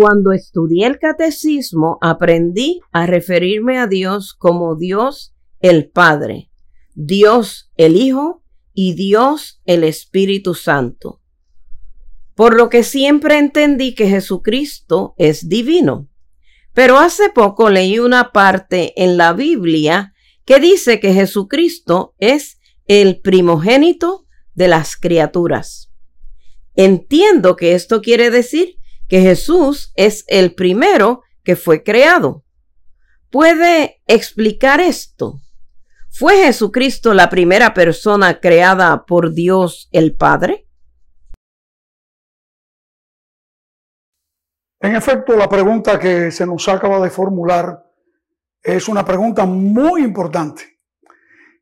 Cuando estudié el catecismo, aprendí a referirme a Dios como Dios el Padre, Dios el Hijo y Dios el Espíritu Santo. Por lo que siempre entendí que Jesucristo es divino. Pero hace poco leí una parte en la Biblia que dice que Jesucristo es el primogénito de las criaturas. Entiendo que esto quiere decir que Jesús es el primero que fue creado. ¿Puede explicar esto? ¿Fue Jesucristo la primera persona creada por Dios el Padre? En efecto, la pregunta que se nos acaba de formular es una pregunta muy importante.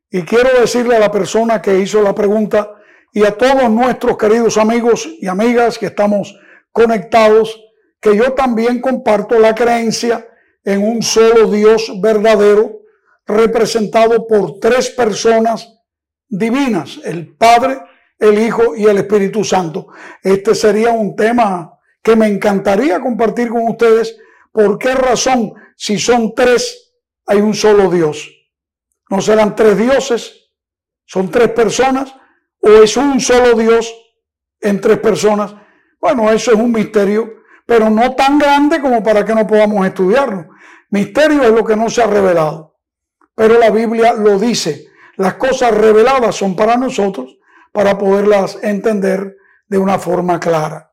Y quiero decirle a la persona que hizo la pregunta y a todos nuestros queridos amigos y amigas que estamos conectados, que yo también comparto la creencia en un solo Dios verdadero, representado por tres personas divinas, el Padre, el Hijo y el Espíritu Santo. Este sería un tema que me encantaría compartir con ustedes. ¿Por qué razón, si son tres, hay un solo Dios? ¿No serán tres dioses? ¿Son tres personas? ¿O es un solo Dios en tres personas? Bueno, eso es un misterio, pero no tan grande como para que no podamos estudiarlo. Misterio es lo que no se ha revelado. Pero la Biblia lo dice. Las cosas reveladas son para nosotros para poderlas entender de una forma clara.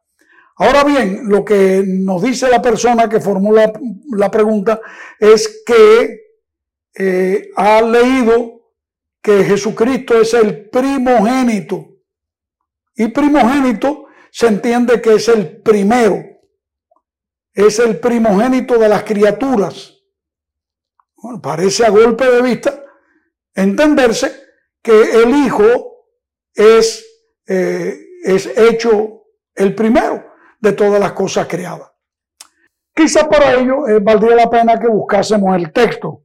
Ahora bien, lo que nos dice la persona que formula la pregunta es que eh, ha leído que Jesucristo es el primogénito. Y primogénito se entiende que es el primero, es el primogénito de las criaturas. parece a golpe de vista entenderse que el Hijo es, eh, es hecho el primero de todas las cosas creadas. Quizá para ello eh, valdría la pena que buscásemos el texto.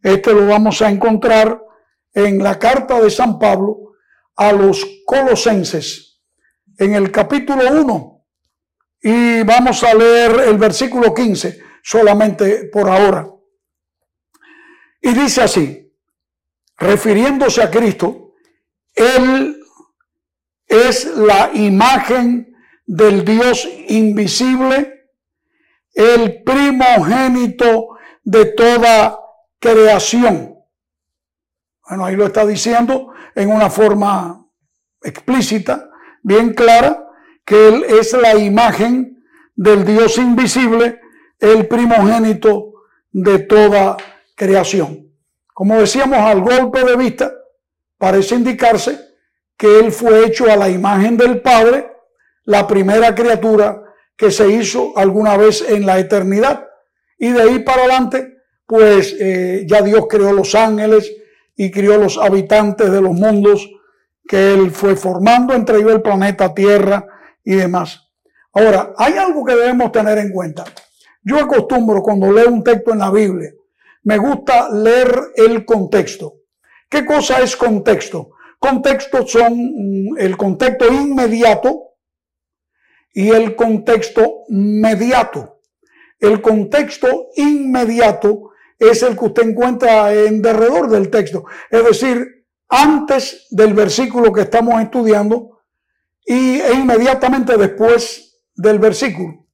Este lo vamos a encontrar en la carta de San Pablo a los colosenses en el capítulo 1 y vamos a leer el versículo 15 solamente por ahora. Y dice así, refiriéndose a Cristo, Él es la imagen del Dios invisible, el primogénito de toda creación. Bueno, ahí lo está diciendo en una forma explícita bien clara que Él es la imagen del Dios invisible, el primogénito de toda creación. Como decíamos al golpe de vista, parece indicarse que Él fue hecho a la imagen del Padre, la primera criatura que se hizo alguna vez en la eternidad. Y de ahí para adelante, pues eh, ya Dios creó los ángeles y creó los habitantes de los mundos que él fue formando, entre ellos el planeta Tierra y demás. Ahora, hay algo que debemos tener en cuenta. Yo acostumbro cuando leo un texto en la Biblia, me gusta leer el contexto. ¿Qué cosa es contexto? Contexto son mm, el contexto inmediato y el contexto mediato. El contexto inmediato es el que usted encuentra en derredor del texto. Es decir, antes del versículo que estamos estudiando y, e inmediatamente después del versículo.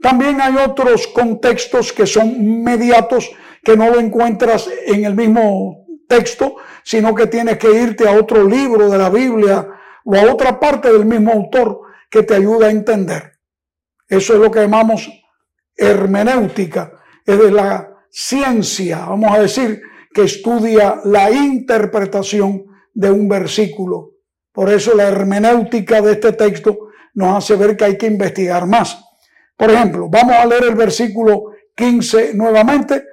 También hay otros contextos que son inmediatos que no lo encuentras en el mismo texto, sino que tienes que irte a otro libro de la Biblia o a otra parte del mismo autor que te ayuda a entender. Eso es lo que llamamos hermenéutica, es de la ciencia, vamos a decir, que estudia la interpretación de un versículo. Por eso la hermenéutica de este texto nos hace ver que hay que investigar más. Por ejemplo, vamos a leer el versículo 15 nuevamente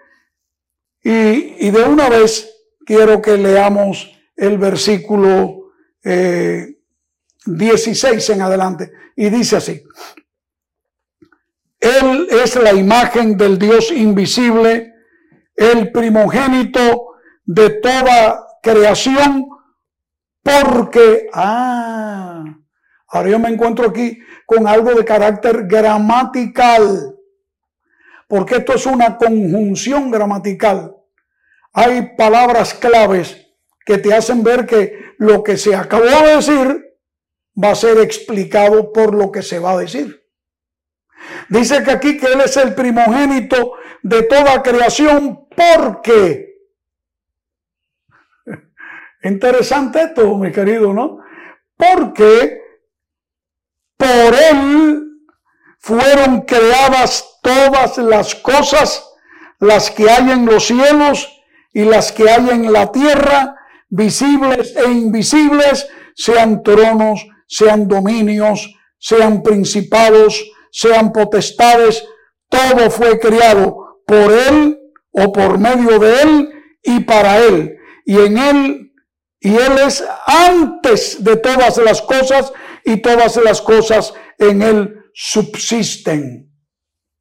y, de una vez quiero que leamos el versículo 16 eh, en adelante. Y dice así, Él es la imagen del Dios invisible el primogénito de toda creación, porque, ah, Ahora yo me encuentro aquí con algo de carácter gramatical, porque esto es una conjunción gramatical. Hay palabras claves que te hacen ver que lo que se acabó de decir va a ser explicado por lo que se va a decir. Dice que aquí que Él es el primogénito de toda creación porque... Interesante esto, mi querido, ¿no? Porque por Él fueron creadas todas las cosas, las que hay en los cielos y las que hay en la tierra, visibles e invisibles, sean tronos, sean dominios, sean principados, sean potestades, todo fue creado por Él o por medio de Él y para Él. Y en Él, y Él es antes de todas las cosas y todas las cosas en Él subsisten.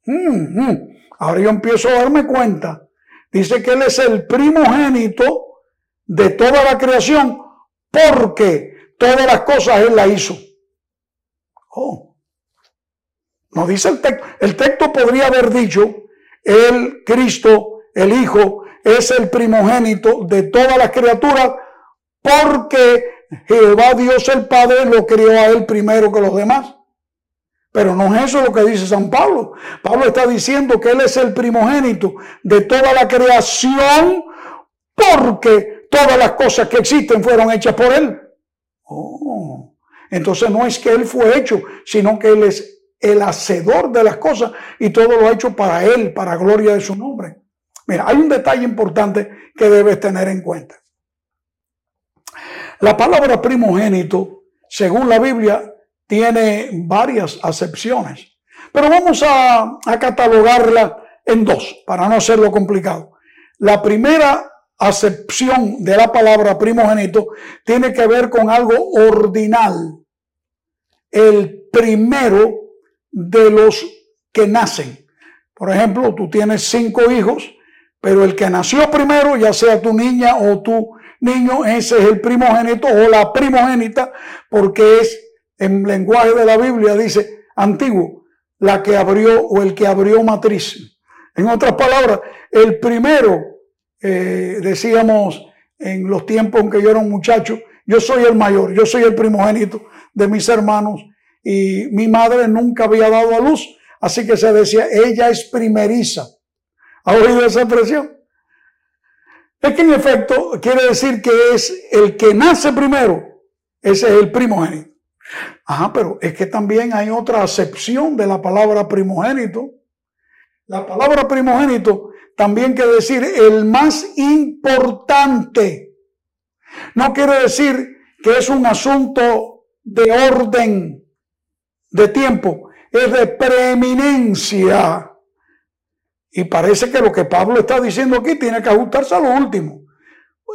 Mm, mm. Ahora yo empiezo a darme cuenta. Dice que Él es el primogénito de toda la creación porque todas las cosas Él la hizo. Oh. No dice el texto. El texto podría haber dicho, el Cristo, el Hijo, es el primogénito de todas las criaturas porque Jehová Dios el Padre lo crió a él primero que los demás. Pero no es eso lo que dice San Pablo. Pablo está diciendo que él es el primogénito de toda la creación porque todas las cosas que existen fueron hechas por él. Oh. Entonces no es que él fue hecho, sino que él es el hacedor de las cosas y todo lo ha hecho para él, para gloria de su nombre. Mira, hay un detalle importante que debes tener en cuenta. La palabra primogénito, según la Biblia, tiene varias acepciones, pero vamos a, catalogarla en dos, para no hacerlo complicado. La primera acepción de la palabra primogénito tiene que ver con algo ordinal. El primero de los que nacen. Por ejemplo, tú tienes cinco hijos, pero el que nació primero, ya sea tu niña o tu niño, ese es el primogénito o la primogénita, porque es en lenguaje de la Biblia, dice antiguo, la que abrió o el que abrió matriz. En otras palabras, el primero, eh, decíamos en los tiempos en que yo era un muchacho, yo soy el mayor, yo soy el primogénito de mis hermanos y mi madre nunca había dado a luz, así que se decía, ella es primeriza. ¿Ha oído esa expresión? Es que en efecto quiere decir que es el que nace primero, ese es el primogénito. Ajá, pero es que también hay otra acepción de la palabra primogénito. La palabra primogénito también quiere decir el más importante. No quiere decir que es un asunto de orden de tiempo, es de preeminencia. Y parece que lo que Pablo está diciendo aquí tiene que ajustarse a lo último.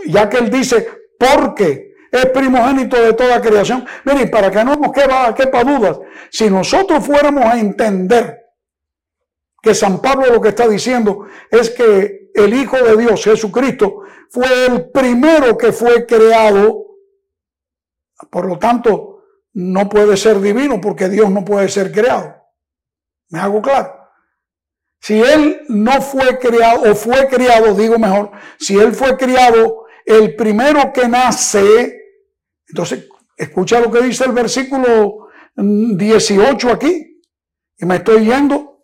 Ya que él dice, porque es primogénito de toda creación. Miren, para que no nos quepa, dudas, si nosotros fuéramos a entender que San Pablo lo que está diciendo es que el Hijo de Dios, Jesucristo, fue el primero que fue creado, por lo tanto, no puede ser divino porque Dios no puede ser creado. ¿Me hago claro? Si Él no fue creado, o fue creado, digo mejor, si Él fue criado el primero que nace, entonces escucha lo que dice el versículo 18 aquí, y me estoy yendo.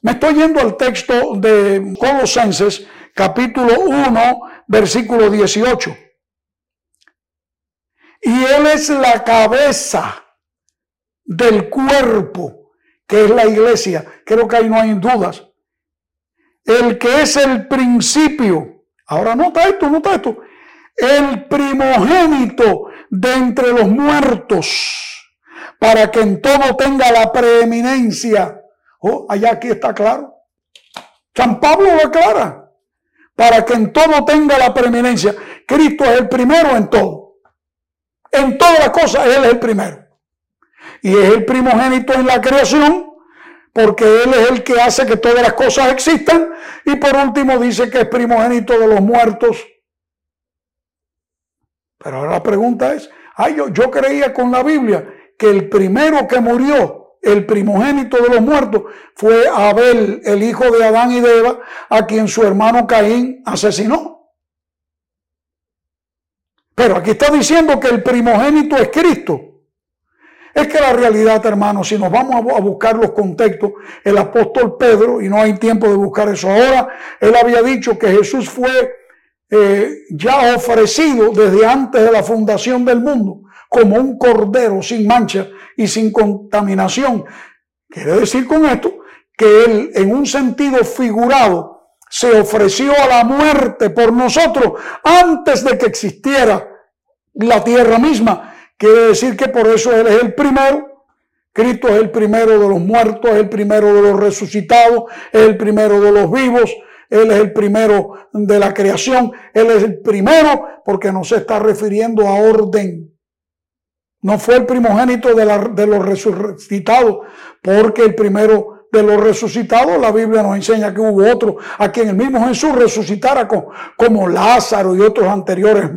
Me estoy yendo al texto de Colosenses, capítulo 1, versículo 18. Y Él es la cabeza del cuerpo, que es la iglesia. Creo que ahí no hay dudas. El que es el principio. Ahora nota esto, nota esto. El primogénito de entre los muertos, para que en todo tenga la preeminencia. Oh, allá aquí está claro. San Pablo lo aclara. Para que en todo tenga la preeminencia. Cristo es el primero en todo. En todas las cosas Él es el primero. Y es el primogénito en la creación, porque Él es el que hace que todas las cosas existan. Y por último dice que es primogénito de los muertos. Pero ahora la pregunta es, Ay, yo, yo creía con la Biblia que el primero que murió, el primogénito de los muertos, fue Abel, el hijo de Adán y de Eva, a quien su hermano Caín asesinó. Pero aquí está diciendo que el primogénito es Cristo. Es que la realidad, hermanos, si nos vamos a buscar los contextos, el apóstol Pedro, y no hay tiempo de buscar eso ahora, él había dicho que Jesús fue eh, ya ofrecido desde antes de la fundación del mundo como un cordero sin mancha y sin contaminación. Quiere decir con esto que él en un sentido figurado se ofreció a la muerte por nosotros antes de que existiera la tierra misma. Quiere decir que por eso Él es el primero. Cristo es el primero de los muertos, es el primero de los resucitados, es el primero de los vivos, Él es el primero de la creación, Él es el primero porque no se está refiriendo a orden. No fue el primogénito de, de los resucitados, porque el primero de los resucitados, la Biblia nos enseña que hubo otro a quien el mismo Jesús resucitara como Lázaro y otros anteriores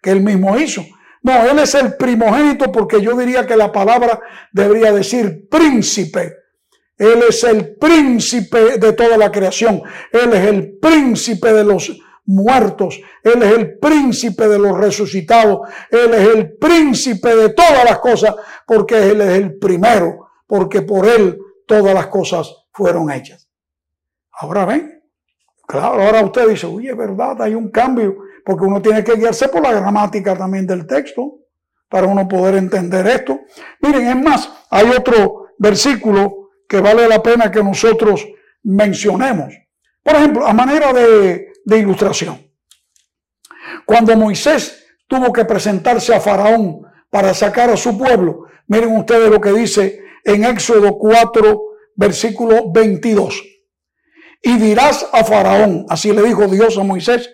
que él mismo hizo. No, él es el primogénito porque yo diría que la palabra debería decir príncipe. Él es el príncipe de toda la creación. Él es el príncipe de los muertos. Él es el príncipe de los resucitados. Él es el príncipe de todas las cosas porque Él es el primero, porque por Él todas las cosas fueron hechas. Ahora ven, claro, ahora usted dice, oye, verdad, hay un cambio porque uno tiene que guiarse por la gramática también del texto para uno poder entender esto. Miren, es más, hay otro versículo que vale la pena que nosotros mencionemos. Por ejemplo, a manera de, de ilustración. Cuando Moisés tuvo que presentarse a Faraón para sacar a su pueblo, miren ustedes lo que dice en Éxodo 4, versículo 22. Y dirás a Faraón, así le dijo Dios a Moisés,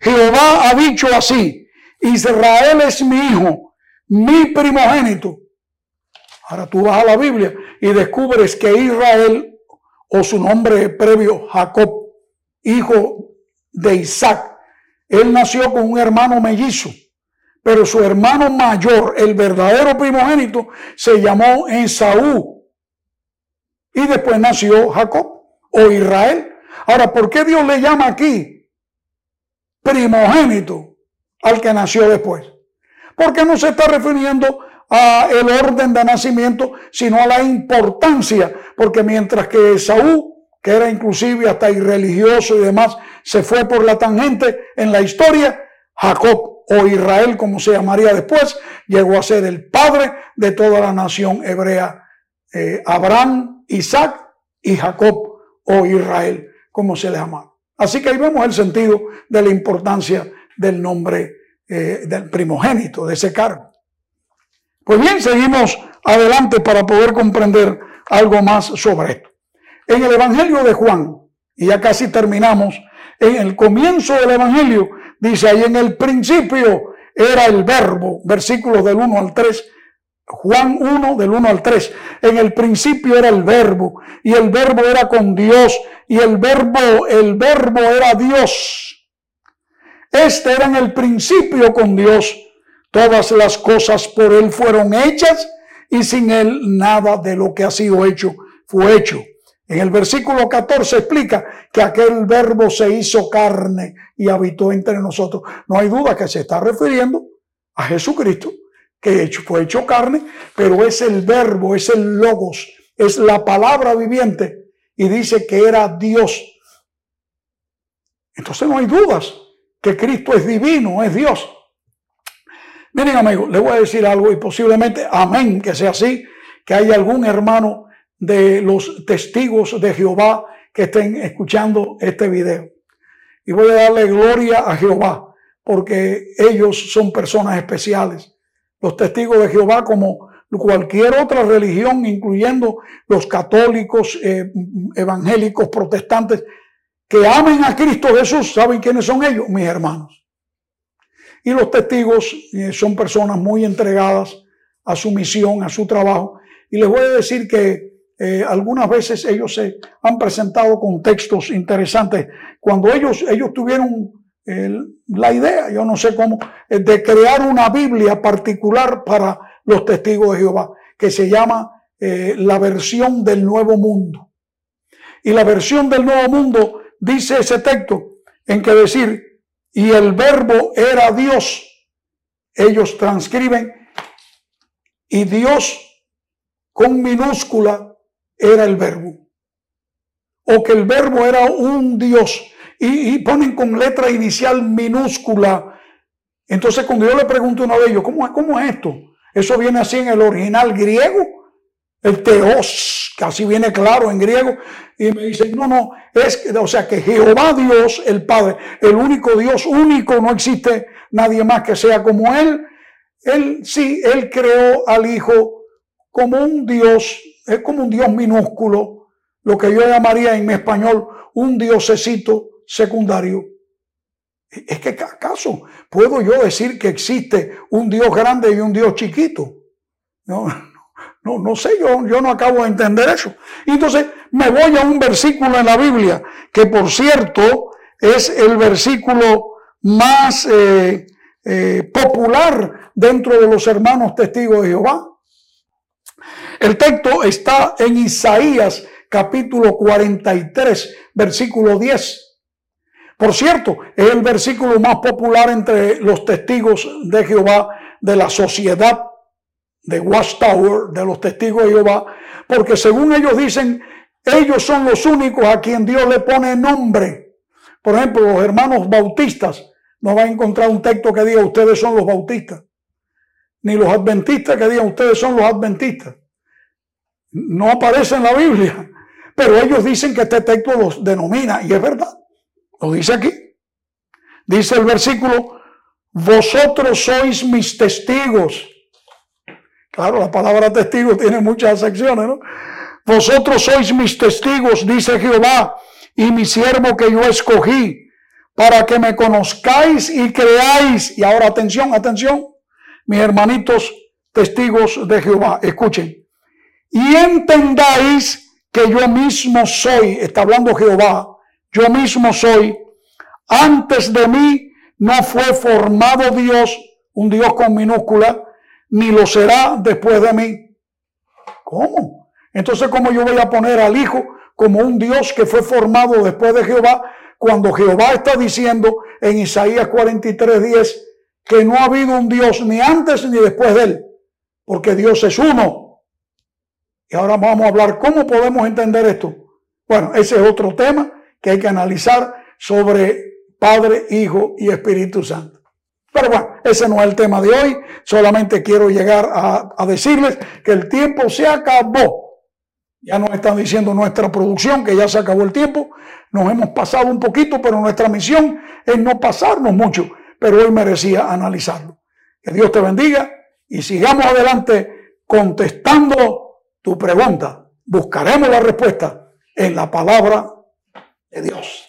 Jehová ha dicho así, Israel es mi hijo, mi primogénito. Ahora tú vas a la Biblia y descubres que Israel, o su nombre previo, Jacob, hijo de Isaac, él nació con un hermano mellizo, pero su hermano mayor, el verdadero primogénito, se llamó Esaú. Y después nació Jacob o Israel. Ahora, ¿por qué Dios le llama aquí primogénito al que nació después. Porque no se está refiriendo a el orden de nacimiento, sino a la importancia, porque mientras que Saúl, que era inclusive hasta irreligioso y demás, se fue por la tangente en la historia, Jacob o Israel, como se llamaría después, llegó a ser el padre de toda la nación hebrea, eh, Abraham, Isaac y Jacob o Israel, como se le llama. Así que ahí vemos el sentido de la importancia del nombre eh, del primogénito, de ese cargo. Pues bien, seguimos adelante para poder comprender algo más sobre esto. En el Evangelio de Juan, y ya casi terminamos, en el comienzo del Evangelio, dice ahí en el principio era el verbo, versículos del 1 al 3, Juan 1 del 1 al 3. En el principio era el verbo y el verbo era con Dios y el verbo, el verbo era Dios. Este era en el principio con Dios. Todas las cosas por él fueron hechas y sin él nada de lo que ha sido hecho fue hecho. En el versículo 14 explica que aquel verbo se hizo carne y habitó entre nosotros. No hay duda que se está refiriendo a Jesucristo que fue hecho carne, pero es el verbo, es el logos, es la palabra viviente y dice que era Dios. Entonces no hay dudas que Cristo es divino, es Dios. Miren amigos, les voy a decir algo y posiblemente, amén, que sea así, que haya algún hermano de los testigos de Jehová que estén escuchando este video. Y voy a darle gloria a Jehová, porque ellos son personas especiales los testigos de Jehová como cualquier otra religión, incluyendo los católicos, eh, evangélicos, protestantes, que amen a Cristo Jesús, ¿saben quiénes son ellos? Mis hermanos. Y los testigos eh, son personas muy entregadas a su misión, a su trabajo. Y les voy a decir que eh, algunas veces ellos se han presentado con textos interesantes. Cuando ellos, ellos tuvieron la idea, yo no sé cómo, de crear una Biblia particular para los testigos de Jehová, que se llama eh, la versión del Nuevo Mundo. Y la versión del Nuevo Mundo dice ese texto en que decir, y el verbo era Dios. Ellos transcriben, y Dios con minúscula era el verbo. O que el verbo era un Dios. Y, ponen con letra inicial minúscula. Entonces cuando yo le pregunto a uno de ellos, ¿cómo, ¿cómo es esto? Eso viene así en el original griego el teos, que así viene claro en griego, y me dice, no, no, es, o sea, que Jehová Dios, el Padre, el único Dios único, no existe nadie más que sea como Él. Él sí, Él creó al Hijo como un Dios, es como un Dios minúsculo, lo que yo llamaría en mi español un diosecito secundario. Es que acaso puedo yo decir que existe un Dios grande y un Dios chiquito. No, no, no sé, yo, yo no acabo de entender eso. Entonces me voy a un versículo en la Biblia, que por cierto es el versículo más eh, eh, popular dentro de los hermanos testigos de Jehová. El texto está en Isaías capítulo 43, versículo 10. Por cierto, es el versículo más popular entre los testigos de Jehová de la sociedad de Watchtower, de los testigos de Jehová, porque según ellos dicen, ellos son los únicos a quien Dios le pone nombre. Por ejemplo, los hermanos bautistas, no va a encontrar un texto que diga ustedes son los bautistas, ni los adventistas que digan ustedes son los adventistas. No aparece en la Biblia, pero ellos dicen que este texto los denomina, y es verdad, lo dice aquí. Dice el versículo, vosotros sois mis testigos Claro, la palabra testigo tiene muchas secciones, ¿no? Vosotros sois mis testigos, dice Jehová, y mi siervo que yo escogí, para que me conozcáis y creáis. Y ahora atención, atención, mis hermanitos testigos de Jehová, escuchen. Y entendáis que yo mismo soy, está hablando Jehová, yo mismo soy, antes de mí no fue formado Dios, un Dios con minúscula, ni lo será después de mí. ¿Cómo? Entonces, ¿cómo yo voy a poner al Hijo como un Dios que fue formado después de Jehová, cuando Jehová está diciendo en Isaías 43, 10 que no ha habido un Dios ni antes ni después de él, porque Dios es uno. Y ahora vamos a hablar cómo podemos entender esto. Bueno, ese es otro tema que hay que analizar sobre Padre, Hijo y Espíritu Santo. Pero bueno, ese no es el tema de hoy. Solamente quiero llegar a, decirles que el tiempo se acabó. Ya nos están diciendo nuestra producción que ya se acabó el tiempo. Nos hemos pasado un poquito, pero nuestra misión es no pasarnos mucho. Pero hoy merecía analizarlo. Que Dios te bendiga y sigamos adelante contestando tu pregunta. Buscaremos la respuesta en la palabra de Dios.